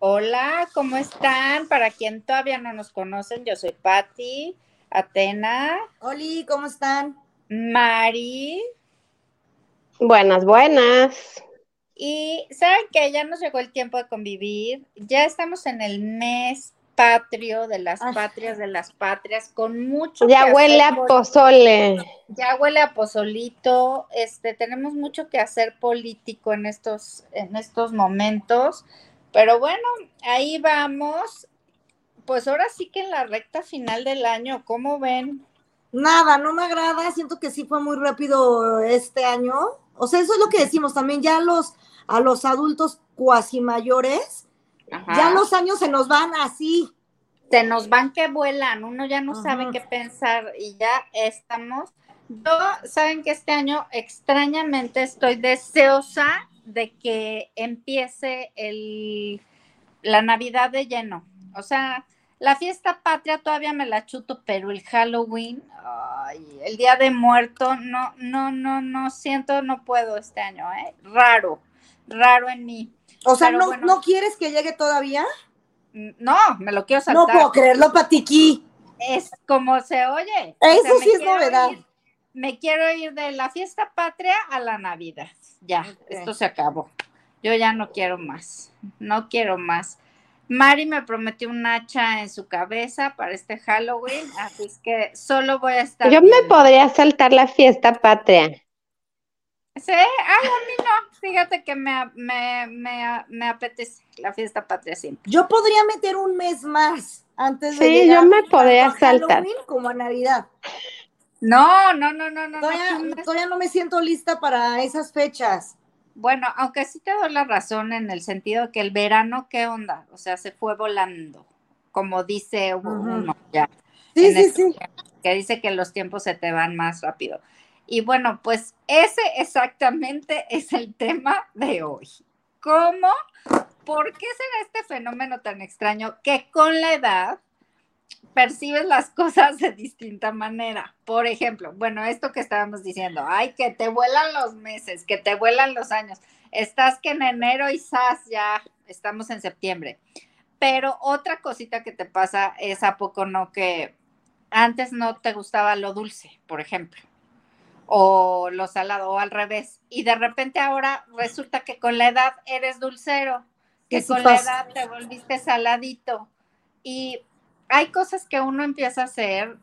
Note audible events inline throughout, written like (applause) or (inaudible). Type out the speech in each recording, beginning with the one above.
Hola, ¿cómo están? Para quien todavía no nos conocen, yo soy Patti, Atena. Oli, ¿cómo están? Mari. Buenas, buenas. Y saben que ya nos llegó el tiempo de convivir. Ya estamos en el mes patrio de las patrias de las patrias con mucho ya huele a pozole ya huele a pozolito este tenemos mucho que hacer político en estos en estos momentos pero bueno, ahí vamos. Pues ahora sí que en la recta final del año, ¿cómo ven? Nada, no me agrada, siento que sí fue muy rápido este año. O sea, eso es lo que decimos también, ya los, a los adultos cuasi mayores, ya los años se nos van así. Se nos van que vuelan, uno ya no sabe qué pensar y ya estamos. Yo, saben que este año extrañamente estoy deseosa de que empiece el, la Navidad de lleno. O sea, la fiesta patria todavía me la chuto, pero el Halloween, el Día de Muerto, no, no, no, no siento, no puedo este año, ¿eh? Raro, raro en mí. O sea, no, ¿no quieres que llegue todavía? Mm, no, me lo quiero saltar. No puedo creerlo, Patiqui. Es como se oye. Eso sí es novedad. me quiero ir de la fiesta patria a la Navidad ya, esto se acabó. Yo ya no quiero más, no quiero más. Mari me prometió un hacha en su cabeza para este Halloween, así es que solo voy a estar. Yo me podría saltar la fiesta patria. Sí, ay, a mí no. Fíjate que me, me, me, me apetece la fiesta patria siempre. Yo podría meter un mes más antes de. Sí, yo me podría saltar. Como a Navidad. No, no, no, no, no. Todavía no, me siento lista para esas fechas. Bueno, aunque sí te doy la razón en el sentido de que el verano, ¿qué onda? O sea, se fue volando, como dice uno ya. Sí, sí, sí. Que dice que los tiempos se te van más rápido. Y bueno, pues ese exactamente es el tema de hoy. ¿Cómo? ¿Por qué será este fenómeno tan extraño que con la edad percibes las cosas de distinta manera. Por ejemplo, bueno, esto que estábamos diciendo, ay, que te vuelan los meses, que te vuelan los años. Estás que en enero y sas ya estamos en septiembre. Pero otra cosita que te pasa es a poco no que antes no te gustaba lo dulce, por ejemplo, o lo salado, o al revés. Y de repente ahora resulta que con la edad eres dulcero, que con la edad te volviste saladito. Y hay cosas que uno empieza a hacer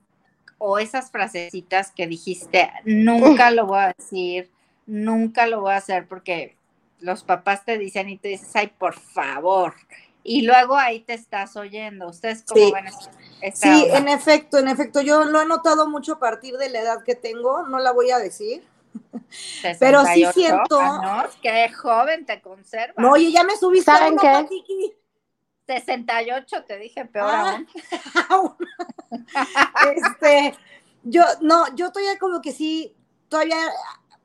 o esas frasecitas que dijiste, nunca lo voy a decir, nunca lo voy a hacer porque los papás te dicen y te dices, ay, por favor. Y luego ahí te estás oyendo. ¿Ustedes cómo van a Sí, en efecto, en efecto. Yo lo he notado mucho a partir de la edad que tengo, no la voy a decir. (laughs) Pero sí siento. Qué joven te conserva. No, oye, ya me subiste ¿Saben qué? 68, te dije peor ah. aún. (laughs) este, yo, no, yo todavía como que sí, todavía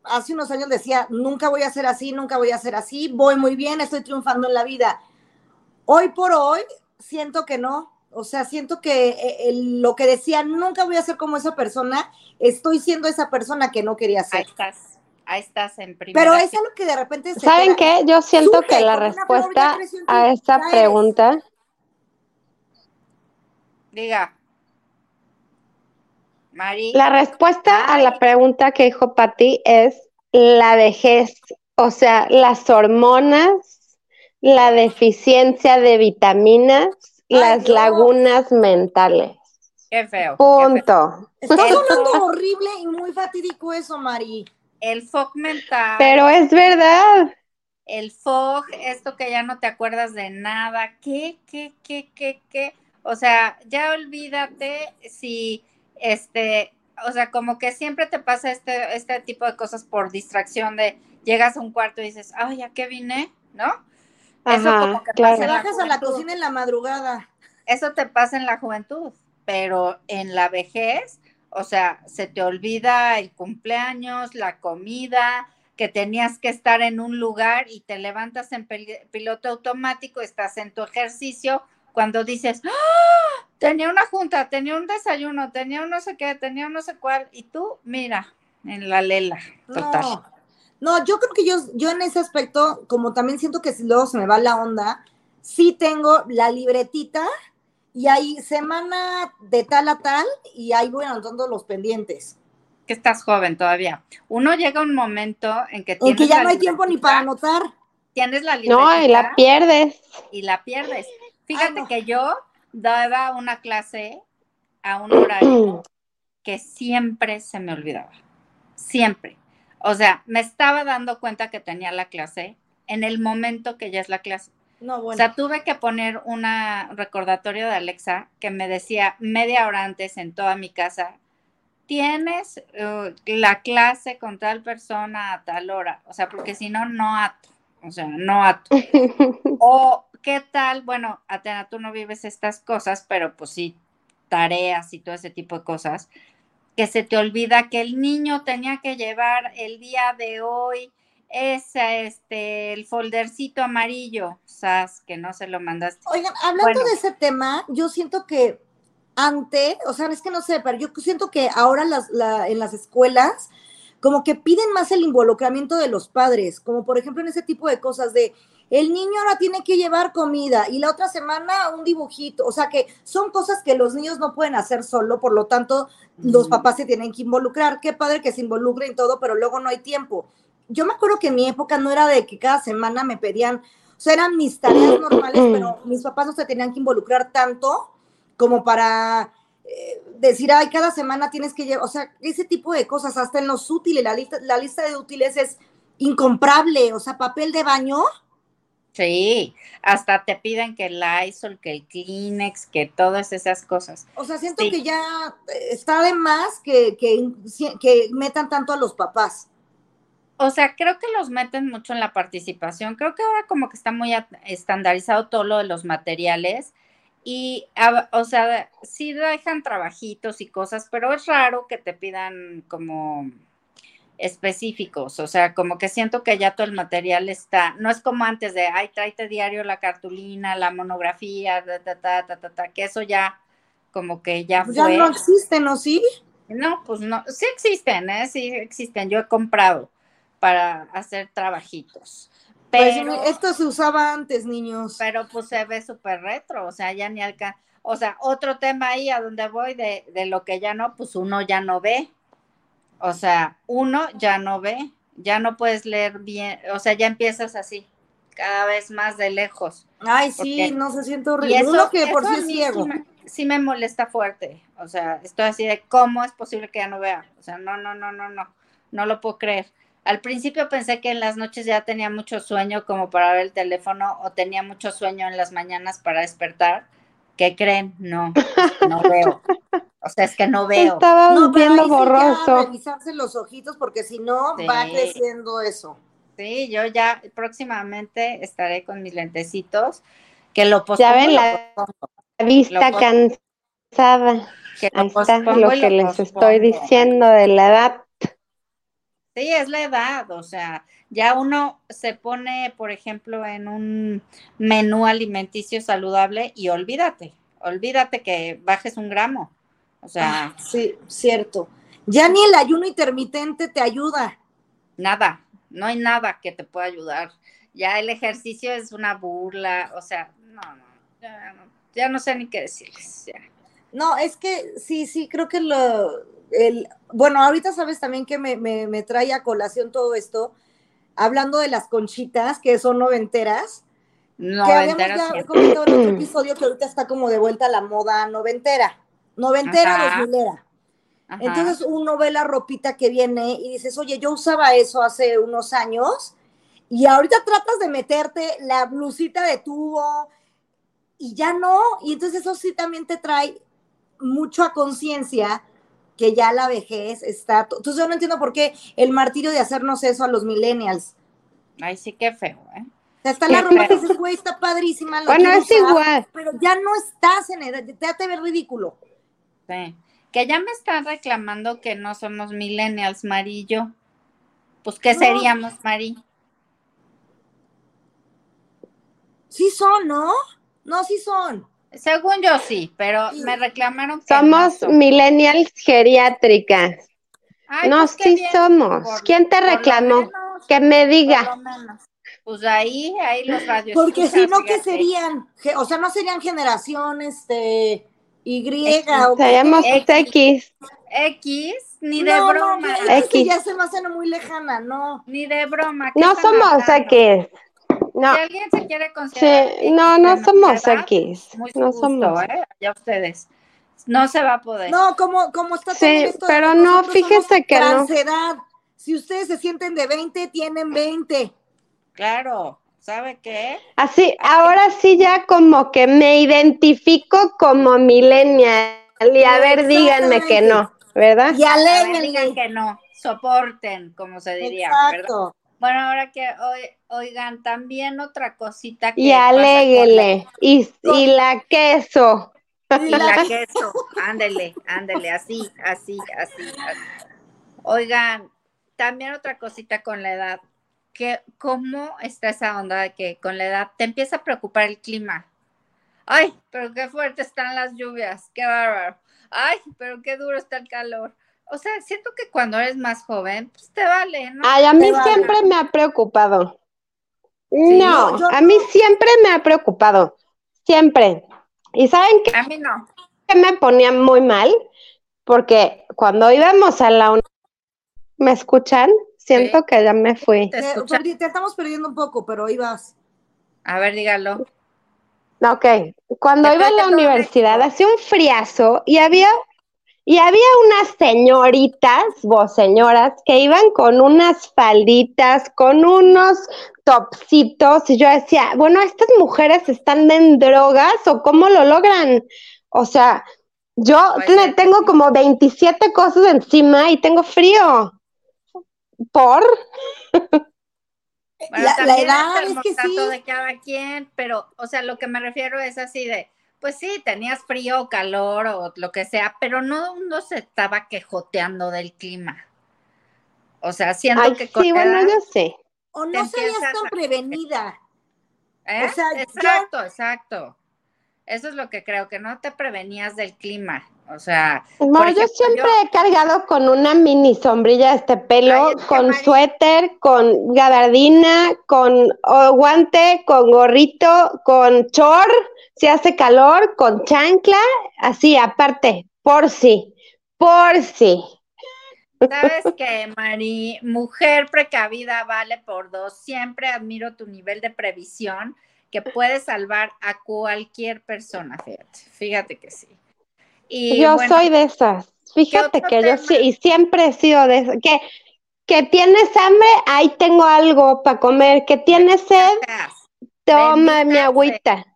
hace unos años decía, nunca voy a ser así, nunca voy a ser así, voy muy bien, estoy triunfando en la vida. Hoy por hoy, siento que no. O sea, siento que eh, lo que decía, nunca voy a ser como esa persona, estoy siendo esa persona que no quería ser. Ahí estás ahí estás en primera. Pero es algo que de repente se ¿Saben qué? Yo siento que la respuesta a esta pregunta. Diga. Mari. La respuesta a la pregunta que dijo Patti es la vejez, o sea, las hormonas, la deficiencia de vitaminas, las lagunas mentales. Qué feo. Punto. Hablando horrible y muy fatídico eso, Mari el fog mental. Pero es verdad. El fog, esto que ya no te acuerdas de nada, ¿qué, qué, qué, qué, qué? O sea, ya olvídate si, este, o sea, como que siempre te pasa este, este tipo de cosas por distracción de llegas a un cuarto y dices, ay, ¿a qué vine? ¿No? Eso como que pasa en bajas a la cocina en la madrugada. Eso te pasa en la juventud, pero en la vejez o sea, se te olvida el cumpleaños, la comida, que tenías que estar en un lugar y te levantas en piloto automático, estás en tu ejercicio, cuando dices, ¡Ah! tenía una junta, tenía un desayuno, tenía un no sé qué, tenía un no sé cuál, y tú, mira, en la lela, total. No, no, yo creo que yo, yo en ese aspecto, como también siento que luego se me va la onda, sí tengo la libretita y hay semana de tal a tal y ahí voy anotando los pendientes que estás joven todavía. Uno llega un momento en que. En que ya no hay tiempo ni para anotar. Tienes la libretita. No, y la pierdes. Y la pierdes. Fíjate que yo daba una clase a un horario (clears throat) que siempre se me olvidaba. Siempre. O sea, me estaba dando cuenta que tenía la clase en el momento que ya es la clase. No, bueno. O sea, tuve que poner un recordatorio de Alexa que me decía media hora antes en toda mi casa, tienes uh, la clase con tal persona a tal hora, o sea, porque si no, no ato, o sea, no ato. (laughs) o qué tal, bueno, Atena, tú no vives estas cosas, pero pues sí, tareas y todo ese tipo de cosas, que se te olvida que el niño tenía que llevar el día de hoy ese, este, el foldercito amarillo, ¿sabes? Que no se lo mandaste. Oigan, hablando de ese tema, yo siento que antes, o sea, es que no sé, pero yo siento que ahora las, en las escuelas como que piden más el involucramiento de los padres, como por ejemplo en ese tipo de cosas de el niño ahora tiene que llevar comida y la otra semana un dibujito, o sea que son cosas que los niños no pueden hacer solo, por lo tanto los papás se tienen que involucrar, qué padre que se involucren todo, pero luego no hay tiempo. Yo me acuerdo que en mi época no era de que cada semana me pedían, o sea, eran mis tareas normales, pero (clears throat) mis papás no se tenían que involucrar tanto como para decir, ay, cada semana tienes que llevar, o sea, ese tipo de cosas, hasta en los útiles, la lista, la lista de útiles es incomparable, o sea, papel de baño. Sí, hasta te piden que el Lysol, que el Kleenex, que todas esas cosas. O sea, siento que ya está de más que, que, que metan tanto a los papás. O sea, creo que los meten mucho en la participación. Creo que ahora como que está muy estandarizado todo lo de los materiales y, o sea, sí dejan trabajitos y cosas, pero es raro que te pidan como específicos, o sea, como que siento que ya todo el material está, no es como antes de, ay, tráete diario la cartulina, la monografía, ta, ta, ta, ta, ta, que eso ya como que ya pues Ya no existen, ¿o sí? No, pues no, sí existen, ¿eh? Sí existen, yo he comprado para hacer trabajitos. Pues, pero, esto se usaba antes, niños. Pero pues se ve súper retro, o sea, ya ni alca. O sea, otro tema ahí a donde voy de, de lo que ya no, pues uno ya no ve. O sea, uno ya no ve, ya no puedes leer bien, o sea, ya empiezas así, cada vez más de lejos. Ay, sí, no se siente horrible. Y eso, que por sí ciego. Sí me, sí me molesta fuerte. O sea, estoy así de cómo es posible que ya no vea. O sea, no, no, no, no, no, no lo puedo creer. Al principio pensé que en las noches ya tenía mucho sueño como para ver el teléfono o tenía mucho sueño en las mañanas para despertar. ¿Qué creen? No, no (laughs) veo. O sea, es que no veo. Estaba no, viendo borroso. revisarse los ojitos porque si no va creciendo eso. Sí, yo ya próximamente estaré con mis lentecitos que lo pospongo. Ya ven la, vista cansada. Que Ahí está lo que les estoy diciendo de la edad. Sí, es la edad, o sea, ya uno se pone, por ejemplo, en un menú alimenticio saludable y olvídate, olvídate que bajes un gramo. O sea, ah, sí, cierto. Ya ni el ayuno intermitente te ayuda. Nada, no hay nada que te pueda ayudar. Ya el ejercicio es una burla, o sea, no, no, ya no, ya no sé ni qué decirles. No, es que sí, sí, creo que lo, el, bueno, ahorita sabes también que me, me, trae a colación todo esto, hablando de las conchitas, que son noventeras. Noventeras. Que habíamos ya comentado en otro episodio que ahorita está como de vuelta la moda noventera. Noventera. Entonces uno ve la ropita que viene y dices, oye, yo usaba eso hace unos años y ahorita tratas de meterte la blusita de tubo y ya no. Y entonces eso sí también te trae mucho a conciencia que ya la vejez está. Entonces yo no entiendo por qué el martirio de hacernos eso a los millennials. Ay, sí, qué feo, ¿eh? Está la ropa que dices, güey, está padrísima. bueno, es igual. Pero ya no estás en edad, te, te ver ridículo. Sí. Que ya me están reclamando que no somos millennials, Marillo. Pues, ¿qué No. seríamos, Mari? Sí son, ¿no? No, sí son. Según yo sí, pero me reclamaron que Somos no millennials geriátricas. Ay, no, pues, sí bien, somos. por- ¿Quién te reclamó? menos, Que me diga. Pues ahí, ahí los radios. Porque si no, ¿qué serían? O sea, no serían generación, este, Y o? Seríamos X. X. X, ni de No, no, broma. que X. ya se me hace muy lejana, no. Ni de broma. ¿qué No somos hablando? X. No, Si alguien se quiere considerar. sí, no, no somos edad, X. Muy No gusto, somos. ¿eh? Ya ustedes. No se va a poder. No, como, como está Sí, esto de pero no, fíjese que no. transedad. Si ustedes se sienten de 20, tienen 20. Claro. ¿Sabe qué? Así, ahora sí ya como que me identifico como millennial. Y a ver, díganme que no, ¿verdad? Y A ver, digan que no. Soporten, como se diría, ¿verdad? Bueno, ahora que hoy, oigan, también otra cosita que Y pasa con aléguele. Y, y la queso. la- y la queso, (laughs) ándele, ándele, así, así, así, así. Oigan, también otra cosita con la edad, que cómo está esa onda de que con la edad te empieza a preocupar el clima. Ay, pero qué fuerte están las lluvias, qué bárbaro. Ay, pero qué duro está el calor. O sea, siento que cuando eres más joven, pues te vale, ¿no? Ay, a mí Te vale. siempre me ha preocupado. Sí, No, yo a mí siempre me ha preocupado. Siempre. ¿Y saben qué A mí no. me ponía muy mal? Porque cuando íbamos a la ¿Me escuchan? Siento Sí. que ya me fui. Te Te, estamos perdiendo un poco, pero vas. A ver, dígalo. Ok, cuando iba a la universidad hacía un friazo y había y había unas señoritas, vos señoras, que iban con unas falditas, con unos topsitos y yo decía, bueno, estas mujeres están en drogas o cómo lo logran. O sea, yo tengo como 27 cosas encima y tengo frío. ¿Por? Bueno, La- edad, el es que sí. de cada quien, pero, o sea, lo que me refiero es así de, pues sí, tenías frío o calor o lo que sea, pero no uno se estaba quejoteando del clima. O sea, siento Ay, que sí, bueno, edad, yo sé. O no serías tan a- prevenida. ¿eh? o sea, yo- exacto, exacto. Eso es lo que creo, que no te prevenías del clima. O sea, No, por yo siempre yo- he cargado con una mini sombrilla este pelo, Ay, con suéter, con gabardina, con oh, guante, con gorrito, con chor, si hace calor, con chancla, así aparte, por si, por si. Sabes (laughs) que, Mari, mujer precavida vale por dos. Siempre admiro tu nivel de previsión que puede salvar a cualquier persona, fíjate, fíjate que sí. Y yo bueno, soy de esas, fíjate que yo sí, y siempre he sido de esas, que, que tienes hambre, ahí tengo algo para comer, que tienes sed, toma Bendita mi sea. agüita.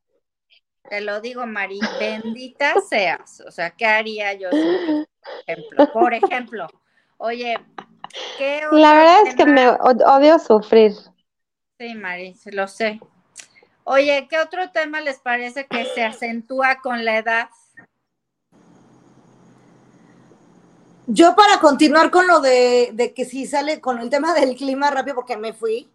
te lo digo, Mari, bendita seas. O sea, ¿qué haría yo? Por ejemplo, por ejemplo, oye, ¿qué La verdad es que me odio sufrir. Sí, Mari, lo sé. Oye, ¿qué otro tema les parece que se acentúa con la edad? Yo para continuar con lo de, de que si sale con el tema del clima rápido, porque me fui,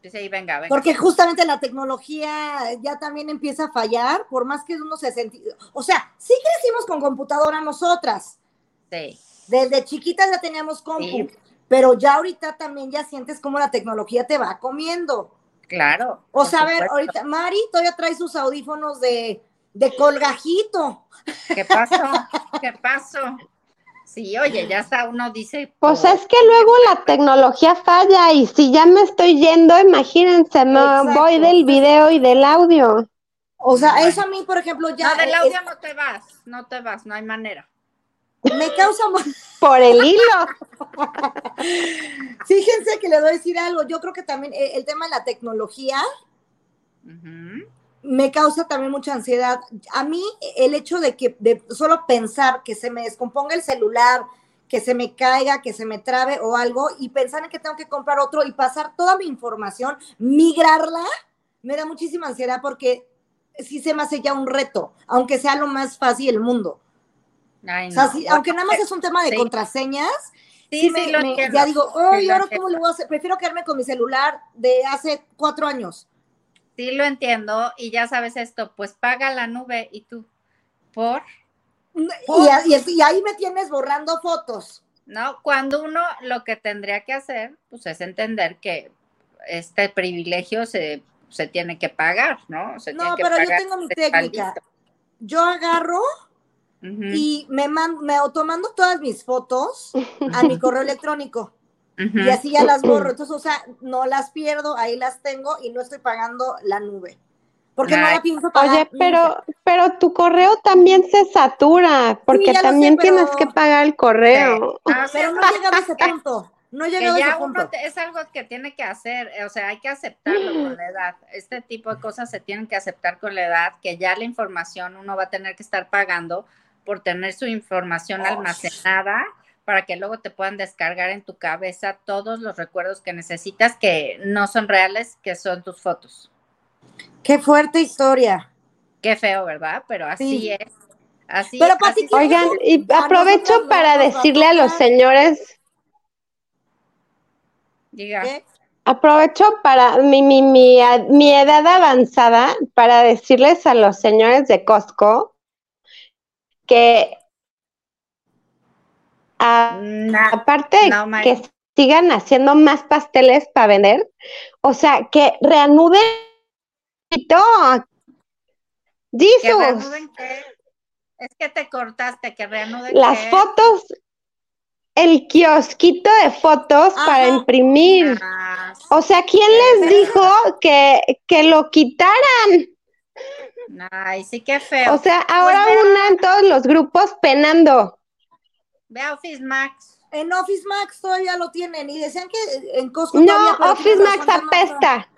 Dice ahí, venga, venga. porque justamente la tecnología ya también empieza a fallar, por más que uno se senti... O sea, sí crecimos con computadora nosotras, Sí. desde chiquitas ya teníamos compu, Sí. pero ya ahorita también ya sientes cómo la tecnología te va comiendo. Claro. O sea, a ver, ahorita Mari todavía trae sus audífonos de, de colgajito. ¿Qué pasó? ¿Qué pasó? Sí, oye, ya está, uno dice. Pues oh, es que luego la tecnología falla y si ya me estoy yendo, imagínense, me Exacto. voy del video y del audio. O sea, eso a mí, por ejemplo, ya No, del es- audio no te vas, no te vas, no hay manera. Me causa... Por el hilo. (laughs) Fíjense que le voy a decir algo. Yo creo que también eh, el tema de la tecnología me causa también mucha ansiedad. A mí el hecho de que de solo pensar que se me descomponga el celular, que se me caiga, que se me trabe o algo y pensar en que tengo que comprar otro y pasar toda mi información, migrarla, me da muchísima ansiedad porque sí se me hace ya un reto, aunque sea lo más fácil del mundo. Ay, O sea, no. sí, Bueno, aunque nada más es un tema de sí. contraseñas, Sí, me- sí, lo me- entiendo. ya digo, ay, lo ahora cómo le voy a hacer? Prefiero quedarme con mi celular de hace cuatro años. Sí, lo entiendo. Y ya sabes esto, pues paga la nube y tú, ¿por? Y, a- y- y ahí me tienes borrando fotos. ¿no? Cuando uno lo que tendría que hacer, pues es entender que este privilegio se, se tiene que pagar, ¿no? Se No, tiene que pero yo tengo mi está técnica. Yo agarro Ujú, y me, man- me automando todas mis fotos a mi (laughs) correo electrónico. Y así ya las borro. Entonces, o sea, no las pierdo, ahí las tengo y no estoy pagando la nube. Porque no Ay. la pienso pagar. Oye, pero, pero tu correo también se satura, porque ya lo sé, también pero- tienes que pagar el correo. Ah, sí, Pero no he llegado a ese (laughs) punto. No llegado a ese uno punto. te- es algo que tiene que hacer, o sea, hay que aceptarlo con la edad. Este tipo de cosas se tienen que aceptar con la edad, que ya la información uno va a tener que estar pagando por tener su información almacenada para que luego te puedan descargar en tu cabeza todos los recuerdos que necesitas que no son reales, que son tus fotos. Qué fuerte historia. Qué feo, ¿verdad? Pero así Sí. es. Así, Pero, así ¿qué- Oigan, y A aprovecho para decirle a los señores, diga. ¿Qué? aprovecho para mi, mi, mi, mi edad avanzada para decirles a los señores de Costco que a- aparte No, que sigan haciendo más pasteles para vender, o sea, que reanuden todo. que Jesus, reanuden qué? Es que te cortaste, que reanuden las qué? fotos, el kiosquito de fotos para imprimir. Ah, O sea, ¿quién les dijo que, que lo quitaran? Ay, sí, qué feo. O sea, ahora Pues una en todos los grupos penando. Ve a Office Max. En Office Max todavía lo tienen y decían que en Costco todavía, No, pero Office Max apesta.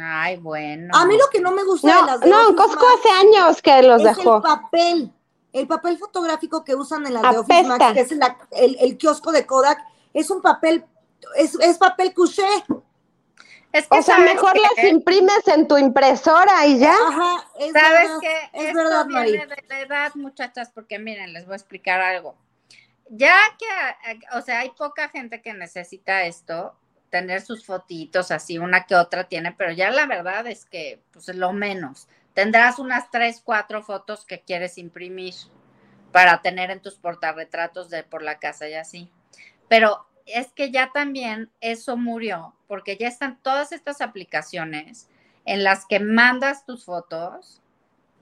Ay, bueno. A mí lo que no me gusta de No, las de no, Office Costco Max hace años que los es dejó. el papel. El papel fotográfico que usan en las de Office Apesta. Max, que es la- el, el kiosco de Kodak, es un papel, es, es papel couché. Es que O sea, ¿sabes mejor qué? las imprimes en tu impresora y ya. Ajá, es ¿Sabes verdad, qué? es Esto verdad, viene de la edad, muchachas, porque miren, les voy a explicar algo. Ya que, o sea, hay poca gente que necesita esto, tener sus fotitos así, una que otra tiene, pero ya la verdad es que, pues, lo menos. Tendrás unas tres, cuatro fotos que quieres imprimir para tener en tus portarretratos de por la casa y así. Pero es que ya también eso murió, porque ya están todas estas aplicaciones en las que mandas tus fotos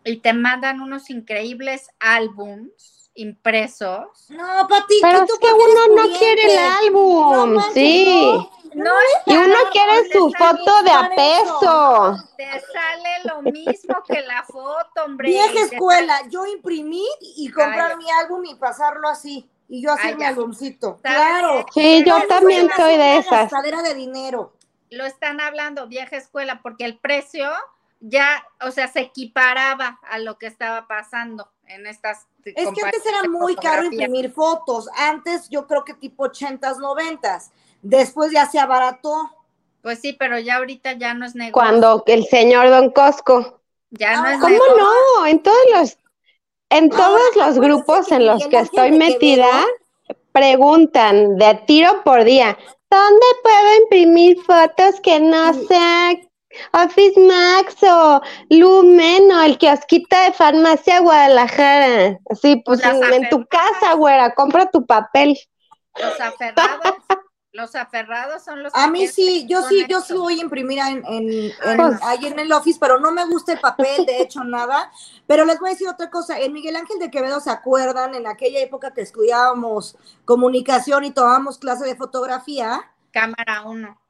y te mandan unos increíbles álbums impresos. No, Pati, Pero ¿y es tú que uno no quiere el álbum, No sí. no. No, Y uno quiere su foto de a eso. peso. Te sale lo mismo que la foto, hombre. Vieja escuela, yo imprimir y comprar Ay. mi álbum y pasarlo así. Y yo hacer Ay, mi álbumcito. ¿Sabes Claro. Sí, yo también soy de esas. gastadera de dinero. Lo están hablando, vieja escuela, porque el precio ya, o sea, se equiparaba a lo que estaba pasando en estas. Es que antes era muy caro imprimir fotos. Antes yo creo que tipo 80s, 90s. Después ya se abarató. Pues sí, pero ya ahorita ya no es negocio. Cuando el señor Don Cosco. Ya no es ¿Cómo negocio. no? En todos los, en Ahora, todos los grupos en los que estoy metida, preguntan de tiro por día, ¿dónde puedo imprimir fotos que no Sí. sea Office Max o Lumen o el kiosquito de farmacia Guadalajara? Así, pues en, en tu casa, güera, compra tu papel. Los aferrados, los aferrados son los A mí sí, yo sí, yo sí voy a imprimir en, en, en- Pues- ahí en el office, pero no me gusta el papel, de hecho, nada. Pero les voy a decir otra cosa, en Miguel Ángel de Quevedo, ¿se acuerdan? En aquella época que estudiábamos comunicación y tomábamos clase de fotografía, Cámara uno.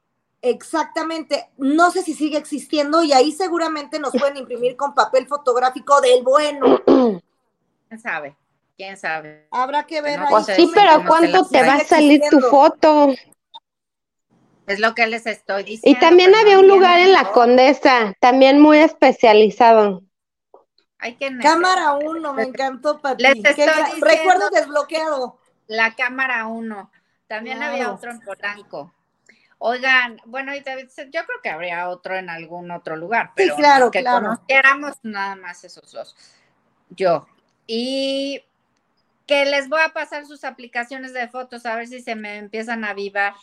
exactamente, no sé si sigue existiendo y ahí seguramente nos pueden imprimir con papel fotográfico del bueno. ¿Quién sabe? ¿Quién sabe? Habrá que ver No, ahí. Sí, pero ¿cuánto te va a salir tu foto? Es lo que les estoy Y diciendo. también pero había un lugar en la. Condesa, también muy especializado. Que Cámara 1, me encantó, Pati. Les estoy diciendo- Recuerdo desbloqueado. La cámara 1. También Claro. había otro en Polanco. Oigan, bueno, y yo creo que habría otro en algún otro lugar, pero claro, que claro. conociéramos nada más esos dos. Yo. Y que les voy a pasar sus aplicaciones de fotos a ver si se me empiezan a avivar.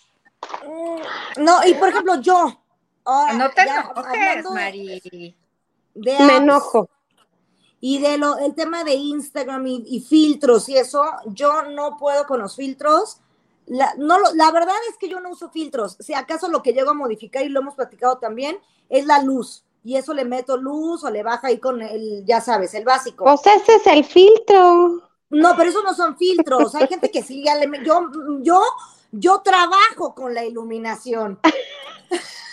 Mm, no, y por ejemplo, yo. no te enojes, Mari. me enojo. Y de lo, el tema de Instagram y, filtros y eso, yo no puedo con los filtros. La, no, la verdad es que yo no uso filtros. Si acaso lo que llego a modificar, y lo hemos platicado también, es la luz. Y eso le meto luz o le baja ahí con el, ya sabes, el básico. Pues ese es el filtro. No, pero eso no son filtros. Hay gente que sí, ya le, yo, yo, yo trabajo con la iluminación. (laughs)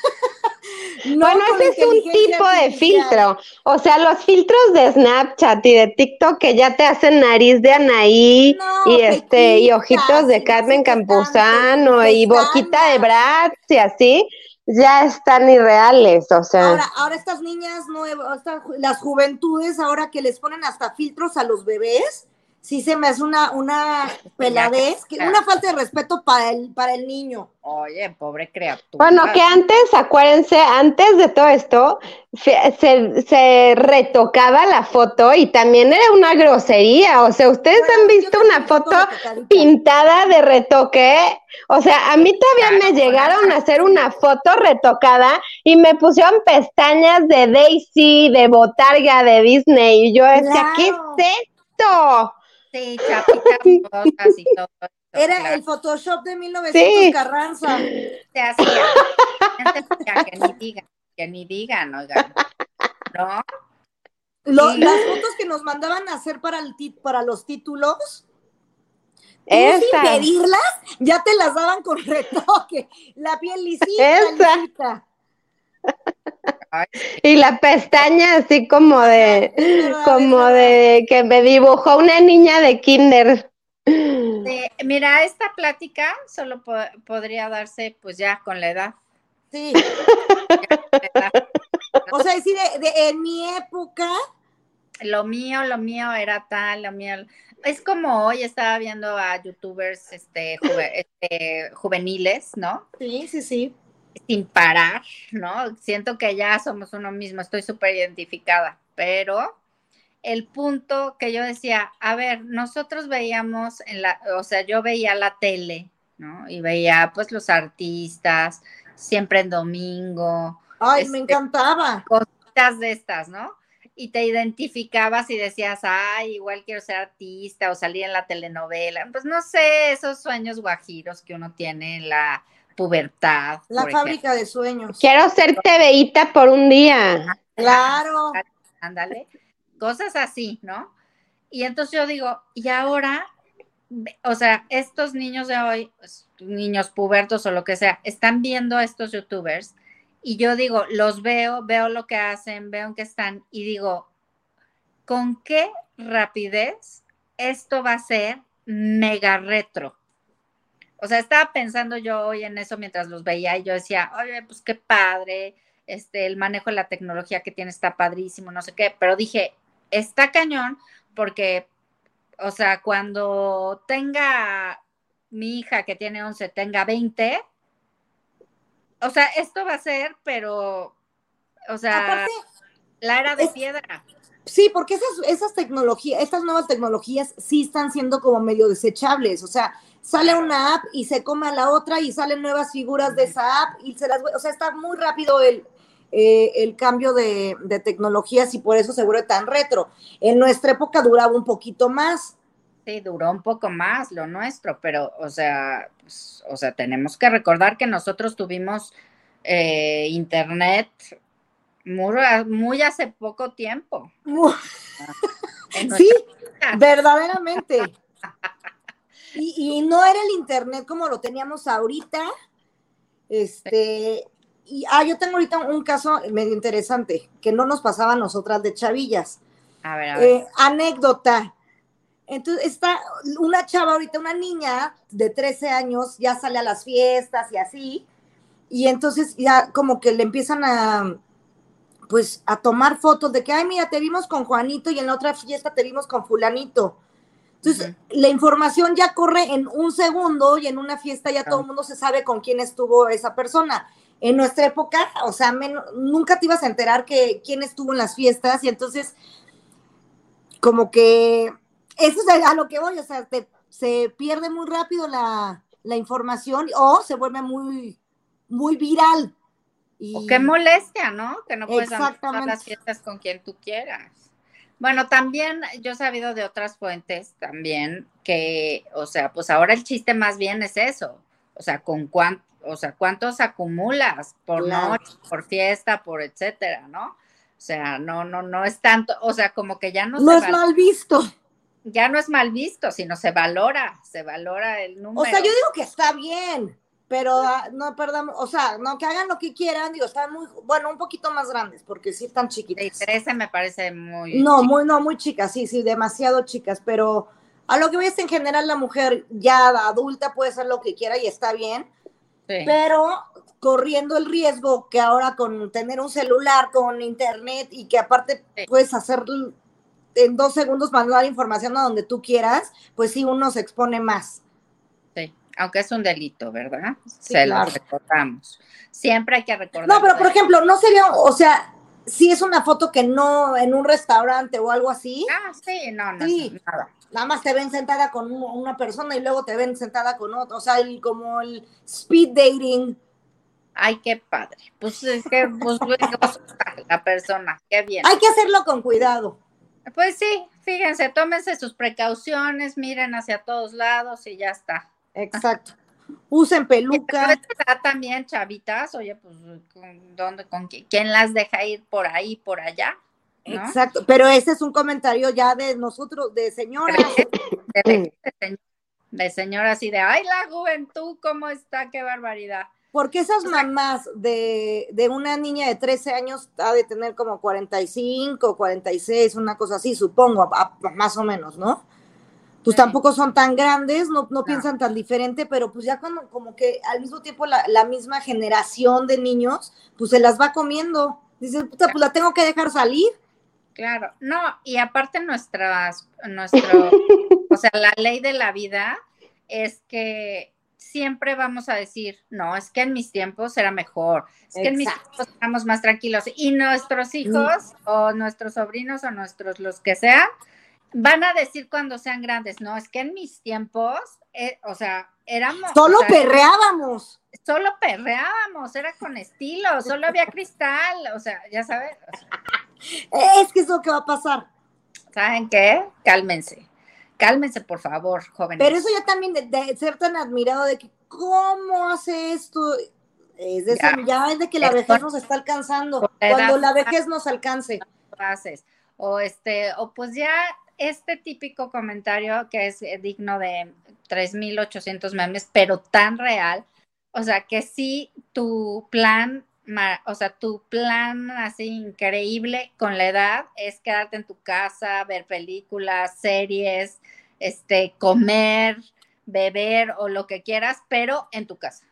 (laughs) bueno, ese es un tipo de filtro. O sea, los filtros de Snapchat y de TikTok que ya te hacen nariz de Anaí y este y ojitos de Carmen Campuzano y boquita de Brad y así, ya están irreales, o sea. Ahora, ahora estas niñas nuevas, las juventudes, ahora que les ponen hasta filtros a los bebés, sí se me hace una, una peladez, que, una falta de respeto para el, para el niño. Oye, pobre criatura. Bueno, que antes, acuérdense, antes de todo esto, se, retocaba la foto y también era una grosería. O sea, ustedes han visto una foto pintada de retoque. O sea, a mí todavía me llegaron a hacer una foto retocada y me pusieron pestañas de Daisy, de Botarga, de Disney. Y yo decía, ¿qué es esto? Sí, chapitas (laughs) y todo. Era el Photoshop de 1900 Carranza. Se hacía. que ni digan, que ni digan, oigan. ¿No? Las fotos que nos mandaban a hacer para, el para los títulos, sin pedirlas, ya te las daban con retoque. La piel lisita, lisita. Y la pestaña así como de, como de que me dibujó una niña de kinder. mira, esta plática solo podría darse pues ya con la edad. Sí. O sea, decir, de, en mi época. Lo mío, lo mío era tal, lo mío. Es como hoy estaba viendo a youtubers este, este juveniles, ¿no? Sí, sí, sí sin parar, ¿no? Siento que ya somos uno mismo, estoy súper identificada, pero el punto que yo decía, a ver, nosotros veíamos en la, o sea, yo veía la tele, ¿no? Y veía pues los artistas, siempre en domingo. Ay, me este, encantaba. Cositas de estas, ¿no? Y te identificabas y decías, ay, igual quiero ser artista o salir en la telenovela. Pues no sé, esos sueños guajiros que uno tiene en la pubertad. La fábrica de sueños. Quiero ser TVita por un día. Claro. Ándale. Cosas así, ¿no? Y entonces yo digo, y ahora, o sea, estos niños de hoy, pues, niños pubertos o lo que sea, están viendo a estos youtubers y yo digo, los veo, veo lo que hacen, veo en qué están y digo, ¿con qué rapidez esto va a ser mega retro? O sea, estaba pensando yo hoy en eso mientras los veía y yo decía, oye, pues qué padre, este, el manejo de la tecnología que tiene está padrísimo, no sé qué, pero dije, está cañón porque, o sea, cuando tenga mi hija que tiene 11, tenga 20, o sea, esto va a ser, pero, o sea, la era de piedra. Sí, porque esas, esas tecnologías, estas nuevas tecnologías sí están siendo como medio desechables, o sea, sale una app y se come a la otra y salen nuevas figuras de esa app y se las, o sea, está muy rápido el, eh, el cambio de, tecnologías y por eso se vuelve tan retro. En nuestra época duraba un poquito más. Sí, duró un poco más lo nuestro, pero, o sea, pues, o sea, tenemos que recordar que nosotros tuvimos eh, internet muy, muy, hace poco tiempo. sí, verdaderamente. Y, no era el internet como lo teníamos ahorita. Este, y ah, yo tengo ahorita un caso medio interesante que no nos pasaba a nosotras de chavillas. A ver, a ver. Eh, anécdota. Entonces está una chava ahorita, una niña de 13 años, ya sale a las fiestas y así. Y entonces ya como que le empiezan a, pues, a tomar fotos de que, ay, mira, te vimos con Juanito y en la otra fiesta te vimos con fulanito. Entonces, la información ya corre en un segundo y en una fiesta ya todo el mundo se sabe con quién estuvo esa persona. En nuestra época, o sea, nunca te ibas a enterar que quién estuvo en las fiestas y entonces como que Eso es a lo que voy, o sea, se pierde muy rápido la, la información o se vuelve muy, muy viral. Y... O qué molestia, ¿no? Que no puedes hacer las fiestas con quien tú quieras. Bueno, también yo he sabido de otras fuentes también que, o sea, pues ahora el chiste más bien es eso. O sea, con cuánto, o sea, cuántos acumulas por noche, por fiesta, por etcétera, ¿no? O sea, no, no, no es tanto, o sea, como que ya no, no es mal visto ya no es mal visto, sino se valora, se valora el número. O sea, yo digo que está bien, pero ah, no perdamos, o sea, no que hagan lo que quieran, digo, están muy, bueno, un poquito más grandes, porque sí están chiquitas. 13 me parece muy. No, muy, no, muy chicas, sí, sí, demasiado chicas, pero a lo que ves en general la mujer ya adulta puede hacer lo que quiera y está bien, pero corriendo el riesgo que ahora con tener un celular, con internet y que aparte puedes hacer en dos segundos mandar información a donde tú quieras, pues sí, uno se expone más. Aunque es un delito, ¿verdad? se lo recordamos. Siempre hay que recordar. No, pero por ejemplo, no sería, o sea, si es una foto que no en un restaurante o algo así. Ah, sí, no, no, sí, nada. Nada más te ven sentada con una persona y luego te ven sentada con otra, o sea, el, como el speed dating. Ay, qué padre. Pues es que (laughs) pues, la persona, qué bien. Hay que hacerlo con cuidado. Pues sí, fíjense, tómense sus precauciones, miren hacia todos lados y ya está. Exacto. Usen peluca. También, chavitas, oye, pues, ¿dónde, con quién, las deja ir por ahí, por allá? Exacto, pero ese es un comentario ya de nosotros, de señoras. De, de señoras y de, ay, la juventud, ¿cómo está? Qué barbaridad. Porque esas mamás de, de, una niña de 13 años ha de tener como 45, 46, una cosa así, supongo, más o menos, ¿no? Pues tampoco son tan grandes, no, no, piensan tan diferente, pero pues ya cuando como que al mismo tiempo la, la, misma generación de niños, pues se las va comiendo. Dice, puta, pues la tengo que dejar salir. Claro, no, y aparte nuestras, nuestro, o sea, la ley de la vida es que siempre vamos a decir, no, es que en mis tiempos era mejor, es que en mis tiempos éramos más tranquilos. Y nuestros hijos o nuestros sobrinos o nuestros, los que sean, van a decir cuando sean grandes, no, es que en mis tiempos, eh, o sea, éramos... Solo perreábamos. Solo perreábamos, era con estilo, solo había cristal, o sea, ya sabes. es que es lo que va a pasar. ¿Saben qué? Cálmense cálmense, por favor, jóvenes. Pero eso ya también de, ser tan admirado de que, ¿cómo hace esto? Es de ya, es de que la vejez nos está alcanzando, cuando la vejez nos alcance. O este, o pues ya este típico comentario que es digno de 3.800 memes, pero tan real, o sea, que sí, tu plan o sea, tu plan así increíble con la edad es quedarte en tu casa, ver películas, series, este, comer, beber o lo que quieras, pero en tu casa.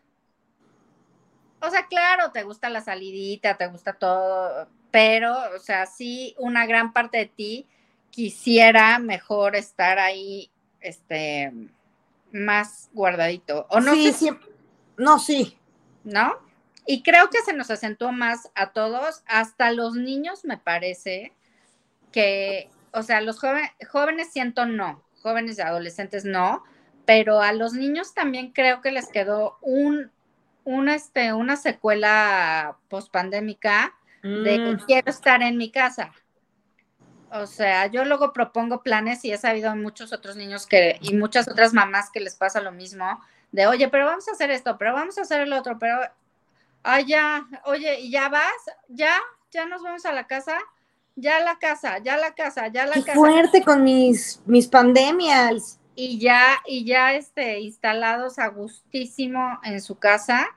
O sea, claro, te gusta la salidita, te gusta todo, pero, o sea, sí, una gran parte de ti quisiera mejor estar ahí, este, más guardadito. O no sí, sí. No, sí. ¿No? Y creo que se nos acentuó más a todos, hasta los niños me parece que, o sea, los jóvenes siento no, jóvenes y adolescentes no, pero a los niños también creo que les quedó un, este, una secuela pospandémica de mm. quiero estar en mi casa. O sea, yo luego propongo planes y he sabido muchos otros niños que, y muchas otras mamás que les pasa lo mismo, de oye, pero vamos a hacer esto, pero vamos a hacer el otro, pero Ah, ya, oye, ¿y ya vas? ¿Ya? ¿Ya nos vamos a la casa? Ya la casa, ya la casa, ya la casa. fuerte con mis, mis pandemias. Y ya, y ya este, instalados a gustísimo en su casa,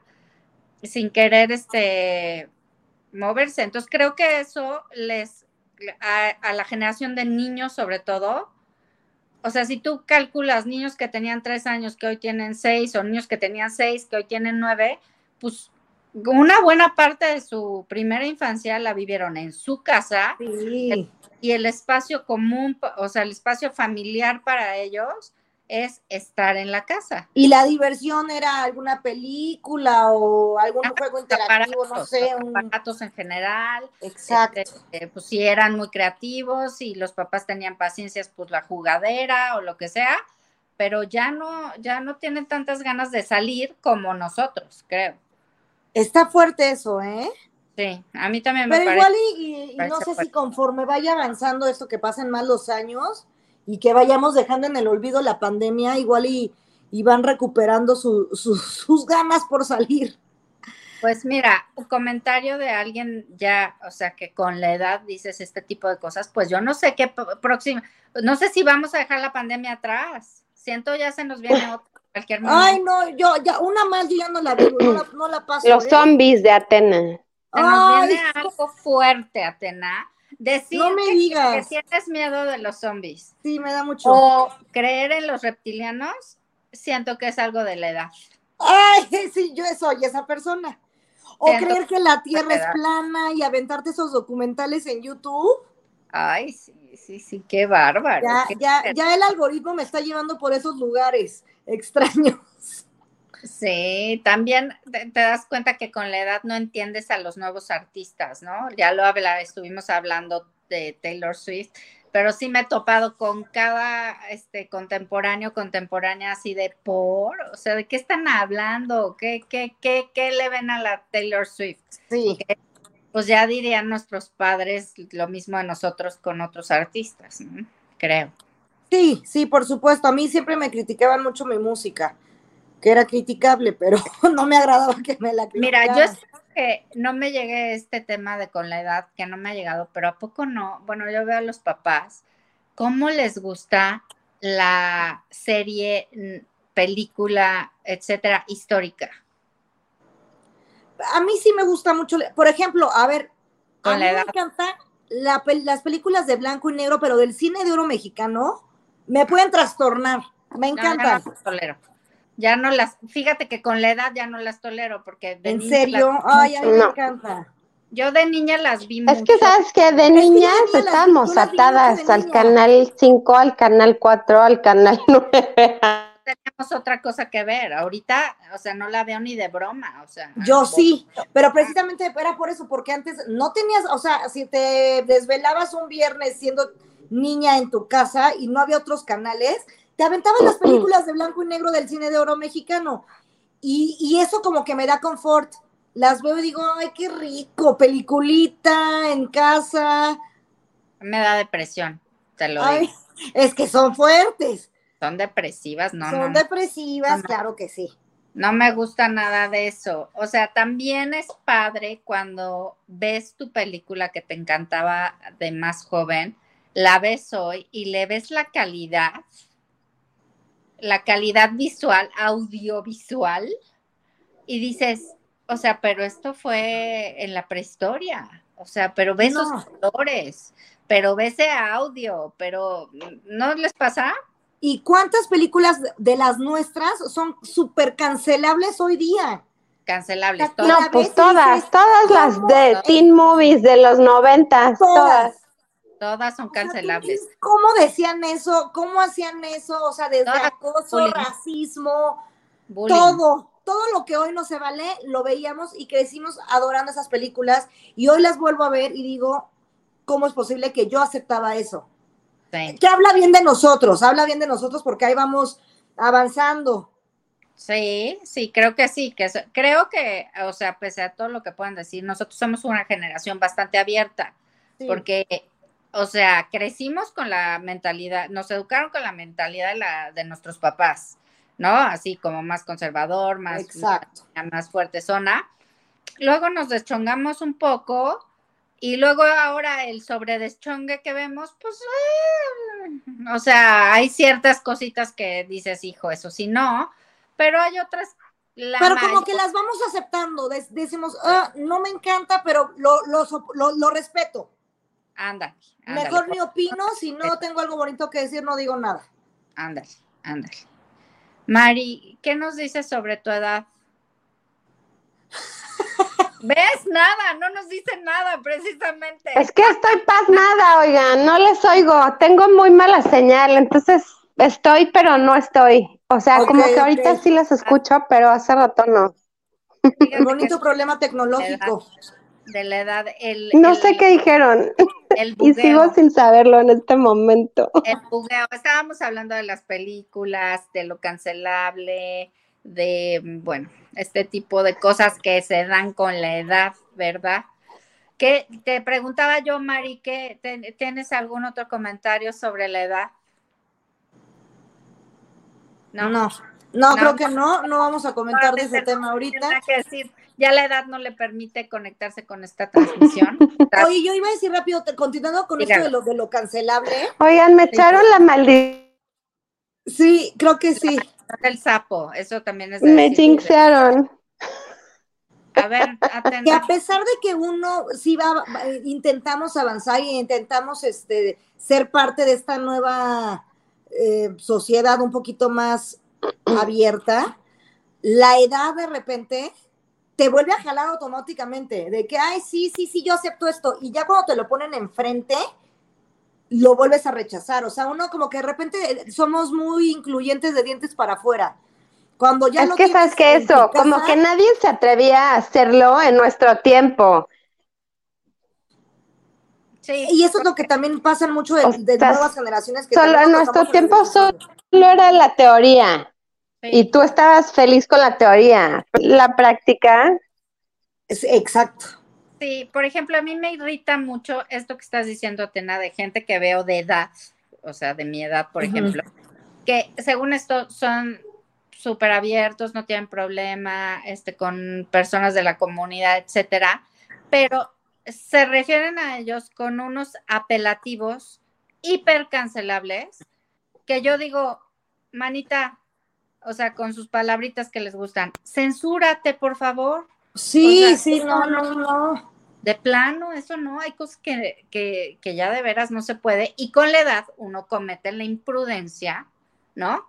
sin querer este moverse. Entonces creo que eso les, a, a la generación de niños sobre todo, o sea, si tú calculas niños que tenían tres años que hoy tienen seis, o niños que tenían seis que hoy tienen nueve, pues una buena parte de su primera infancia la vivieron en su casa. Y el espacio común, o sea, el espacio familiar para ellos es estar en la casa. Y la diversión era alguna película o algún juego interactivo, no sé, un... aparatos en general. Exacto. Este, pues si eran muy creativos y los papás tenían paciencias, pues la jugadera o lo que sea, pero ya no, ya no tienen tantas ganas de salir como nosotros, creo. Está fuerte eso, ¿eh? Sí, a mí también me Pero parece. igual y, y- y parece no sé si conforme vaya avanzando esto, que pasen más los años y que vayamos dejando en el olvido la pandemia, igual y, y van recuperando su- su- sus ganas por salir. Pues mira, un comentario de alguien ya, o sea, que con la edad dices este tipo de cosas, pues yo no sé qué próxima, no sé si vamos a dejar la pandemia atrás. Siento ya se nos viene otra cualquier momento. Ay, no, yo ya, una más yo ya no la vivo, no la, no la paso. Los ¿eh? zombies de Atena. Se nos Ay, viene algo fuerte, Atena. Decir No me que- digas. que tienes miedo de los zombies Sí, me da mucho. o creer en los reptilianos, siento que es algo de la edad. Ay, (laughs) sí, yo soy esa persona. O Siento creer que la tierra es plana y aventarte esos documentales en YouTube. Ay, sí, sí, sí, qué bárbaro. Ya, qué ya, ya el algoritmo me está llevando por esos lugares extraños. Sí, también te, te das cuenta que con la edad no entiendes a los nuevos artistas, ¿no? Ya lo habla, estuvimos hablando de Taylor Swift, pero sí me he topado con cada este contemporáneo, contemporánea así de por, o sea, ¿de qué están hablando? ¿Qué, qué, qué, qué le ven a la Taylor Swift? Sí. Pues ya dirían nuestros padres lo mismo de nosotros con otros artistas, ¿no? Creo. Sí, sí, por supuesto. A mí siempre me criticaban mucho mi música, que era criticable, pero (laughs) no me agradaba que me la criticaran. Mira, yo espero que no me llegue este tema de con la edad, que no me ha llegado, pero ¿a poco no? Bueno, yo veo a los papás, ¿cómo les gusta la serie, película, etcétera, histórica? A mí sí me gusta mucho. Por ejemplo, a ver, Con a la mí edad. me encanta la las películas de blanco y negro, pero del cine de oro mexicano, me pueden trastornar. Me No, encantan. no las tolero. Ya no las, fíjate que con la edad ya no las tolero, porque de ¿En niña serio? las- Ay, a mí me encanta. yo de niña las vi Es mucho. que sabes que de niñas vi mucho atadas al niña. canal 5, al canal 4, al canal (laughs) 9. tenemos otra cosa que ver. Ahorita, o sea, no la veo ni de broma, o sea. Yo sí, pero precisamente era por eso, porque antes no tenías, o sea, si te desvelabas un viernes siendo niña en tu casa y no había otros canales, te aventaban las películas de blanco y negro del cine de oro mexicano. Y, y eso como que me da confort. Las veo y digo, ay, qué rico, peliculita en casa. Me da depresión, te lo Ay, digo. (laughs) es que son fuertes, Son depresivas, no, son no, depresivas, no. claro que sí. No me gusta nada de eso. O sea, también es padre cuando ves tu película que te encantaba de más joven, la ves hoy y le ves la calidad, la calidad visual, audiovisual, y dices, o sea, pero esto fue en la prehistoria. O sea, pero ves No. esos colores, pero ves ese audio, pero ¿no les pasa? ¿Y cuántas películas de las nuestras son súper cancelables hoy día? Cancelables. Todas. No, pues dices, todas, todas las de teen movies de los noventas, Todas. todas. Todas son O sea, tú cancelables. ¿Cómo decían eso? ¿Cómo hacían eso? O sea, desde Todas acoso, bullying. racismo, Bullying. todo. Todo lo que hoy no se vale, lo veíamos y crecimos adorando esas películas. Y hoy las vuelvo a ver y digo, ¿cómo es posible que yo aceptaba eso? Sí. Que habla bien de nosotros, habla bien de nosotros porque ahí vamos avanzando. Sí, sí, creo que sí, que creo que, o sea, pese a todo lo que puedan decir, nosotros somos una generación bastante abierta, Sí. porque, o sea, crecimos con la mentalidad, nos educaron con la mentalidad de, la, de nuestros papás, ¿no? Así como más conservador, más, Exacto. más fuerte zona. Luego nos deschongamos un poco y luego ahora el sobredeschongue que vemos, pues, eh, o sea, hay ciertas cositas que dices, hijo, eso sí no, pero hay otras. la pero como que las vamos aceptando, decimos, "Ah, no me encanta, pero lo, lo, lo- lo respeto. Ándale, ándale, Mejor ni opino, si no tengo algo bonito que decir, no digo nada. ándale, ándale. Mari, ¿qué nos dices sobre tu edad? (laughs) ¿Ves? Nada, no nos dice nada, precisamente. Es que estoy pasmada, oigan, no les oigo, tengo muy mala señal, entonces estoy, pero no estoy. O sea, como que ahorita sí las escucho, pero hace rato no. El bonito problema tecnológico. de la edad, el, No el- sé qué dijeron el y sigo sin saberlo en este momento. el bugueo. Estábamos hablando de las películas, de lo cancelable, de, bueno, este tipo de cosas que se dan con la edad, ¿verdad? Que te preguntaba yo, Mari, que ¿tienes algún otro comentario sobre la edad? No, no, no, No. creo que no, no vamos a comentar de ese tema ahorita. Que decir, ya la edad no le permite conectarse con esta transmisión. (laughs) Oye, yo iba a decir rápido, te- continuando con esto de lo, de lo cancelable. Oigan, me echaron la maldición, Sí, creo que sí. El sapo, eso también es de me decir, jinxearon. A ver, Que atenta. a pesar de que uno sí va, intentamos avanzar y intentamos este, ser parte de esta nueva eh, sociedad un poquito más abierta, la edad de repente te vuelve a jalar automáticamente, de que, ay, sí, sí, sí, yo acepto esto, y ya cuando te lo ponen enfrente, lo vuelves a rechazar, o sea, uno como que de repente eh, somos muy incluyentes de dientes para afuera. Cuando ya Es lo que sabes que eso, como que nadie se atrevía a hacerlo en nuestro tiempo. Sí, Y eso es lo que también pasa mucho de, de nuevas generaciones. Que solo en nuestro tiempo. Solo era la teoría sí. y tú estabas feliz con la teoría. La práctica, Es- Exacto. Sí, por ejemplo, a mí me irrita mucho esto que estás diciendo, Tena, de gente que veo de edad, o sea, de mi edad, por ejemplo, que según esto son súper abiertos, no tienen problema este, con personas de la comunidad, etcétera, pero se refieren a ellos con unos apelativos hiper cancelables que yo digo, manita, o sea, con sus palabritas que les gustan, censúrate, por favor. Sí, O sea, sí, no, no- no. De plano, eso no, hay cosas que, que, que ya de veras no se puede. Y con la edad uno comete la imprudencia, ¿no?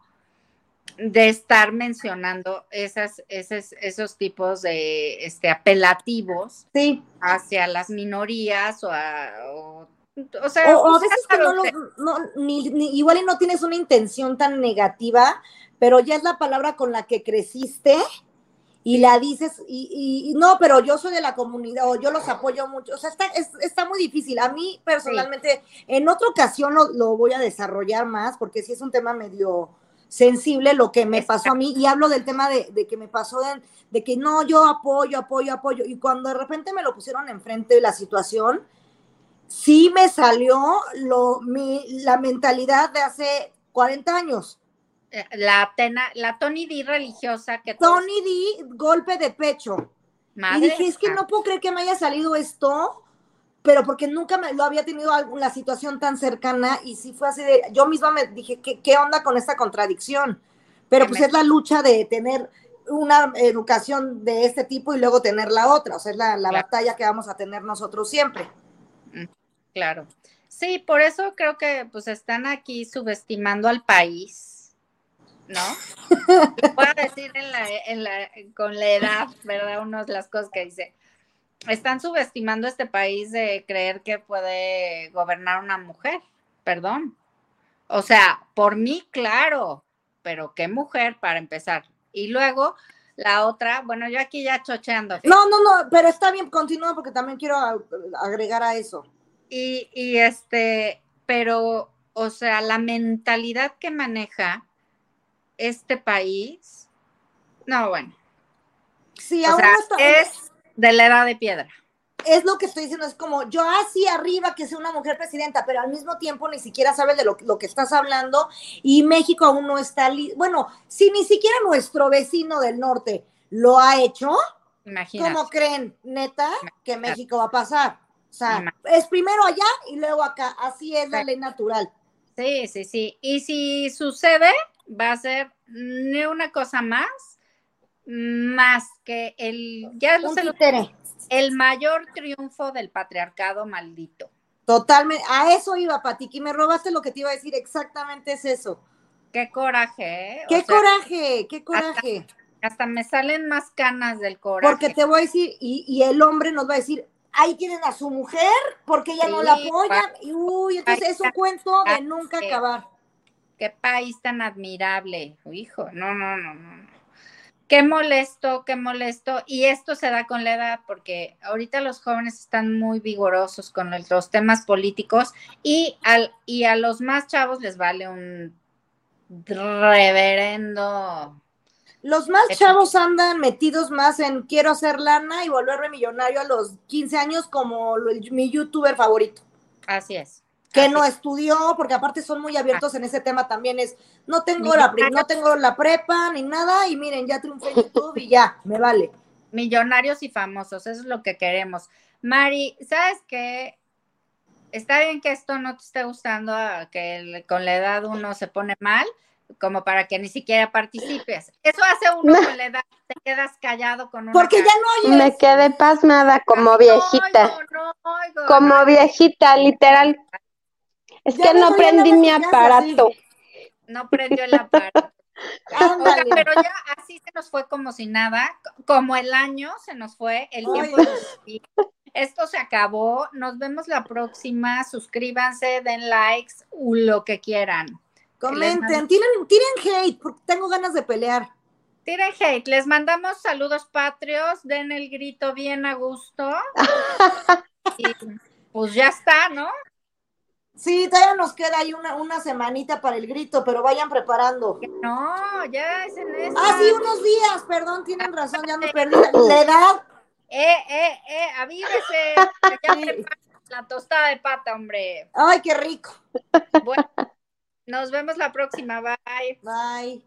De estar mencionando esas, esos, esos tipos de este, apelativos Sí. hacia las minorías o, a, o, o sea, O, o a o sea, veces que no lo, no, ni, ni- igual y no tienes una intención tan negativa, pero ya es la palabra con la que creciste y la dices, y, y- y no, pero yo soy de la comunidad o yo los apoyo mucho. O sea, está, es- está muy difícil. A mí personalmente, en otra ocasión lo, lo voy a desarrollar más porque sí es un tema medio sensible lo que me pasó a mí y hablo del tema de, de que me pasó de, de que no, yo apoyo, apoyo, apoyo y cuando de repente me lo pusieron enfrente de la situación, sí me salió lo, mi, la mentalidad de hace 40 años. eh, la, tena, la Tony D religiosa que Tony D, golpe de pecho. madre, y dije, es que no puedo creer que me haya salido esto, pero porque nunca me lo había tenido la situación tan cercana y sí fue así de, yo misma me dije, ¿qué, qué onda con esta contradicción? Pero pues me- es la lucha de tener una educación de este tipo y luego tener la otra, o sea, es la, la Claro. batalla que vamos a tener nosotros siempre. Claro. Sí, por eso creo que pues están aquí subestimando al país, ¿no? Voy decir en la, en la, con la edad, ¿verdad? Una de las cosas que dice. Están subestimando este país de creer que puede gobernar una mujer, perdón. O sea, por mí, claro, pero qué mujer para empezar. Y luego la otra, bueno, yo aquí ya chocheando. No, no, no, pero está bien, continúa porque también quiero agregar a eso. Y, y este, pero, o sea, la mentalidad que maneja este país, no, bueno, Sí, o aún sea, no está- es de la edad de piedra. Es lo que estoy diciendo, es como yo así arriba que sea una mujer presidenta, pero al mismo tiempo ni siquiera sabes de lo, lo que estás hablando y México aún no está, bueno, si ni siquiera nuestro vecino del norte lo ha hecho, Imagínate. ¿cómo creen, neta, que México va a pasar? O sea, Imagínate. es primero allá y luego acá, así es la Sí. ley natural. Sí, sí, sí. Y si sucede, va a ser ni una cosa más, más que el, ya lo Un sé, títere. El mayor triunfo del patriarcado maldito. Totalmente, a eso iba, Pati, que me robaste lo que te iba a decir, exactamente es eso. Qué coraje, ¿eh? O ¡Qué sea, coraje! ¡Qué coraje! Hasta me salen más canas del coraje. Porque te voy a decir, y, y el hombre nos va a decir, ahí tienen a su mujer, porque ella no la apoya. Y uy, entonces es un cuento de nunca acabar. qué país tan admirable. Hijo, no, no, no, no. Qué molesto, qué molesto. Y esto se da con la edad, porque ahorita los jóvenes están muy vigorosos con los temas políticos y, al, y a los más chavos les vale un reverendo. Los más chavos andan metidos más en quiero hacer lana y volverme millonario a los 15 años como mi youtuber favorito. Así es que no estudió, porque aparte son muy abiertos en ese tema también, es, no tengo, la, no tengo la prepa ni nada, y miren, ya triunfé en YouTube y ya, me vale. Millonarios y famosos, eso es lo que queremos. Mari, ¿sabes qué? Está bien que esto no te esté gustando, que con la edad uno se pone mal, como para que ni siquiera participes. Eso hace uno con la edad, te quedas callado con una Porque ya no oyes. Me quedé pasmada como viejita. como viejita, literal. Es que no prendí mi aparato. No prendió el aparato. (laughs) pero ya así se nos fue como si nada, como el año se nos fue, el tiempo. Esto se acabó. Nos vemos la próxima. Suscríbanse, den likes, lo que quieran. Comenten, tiren, tiren hate, porque tengo ganas de pelear. Tiren hate. Les mandamos saludos patrios. Den el grito bien a gusto. (laughs) y pues ya está, ¿no? Sí, todavía nos queda ahí una, una semanita para el grito, pero vayan preparando. No, ya es en eso. Ah, sí, unos días, perdón, tienen razón, ya me perdí (laughs) la edad. Eh, eh, eh, avívese, ya (laughs) la tostada de pata, hombre. Ay, qué rico. Bueno, nos vemos la próxima, bye. Bye.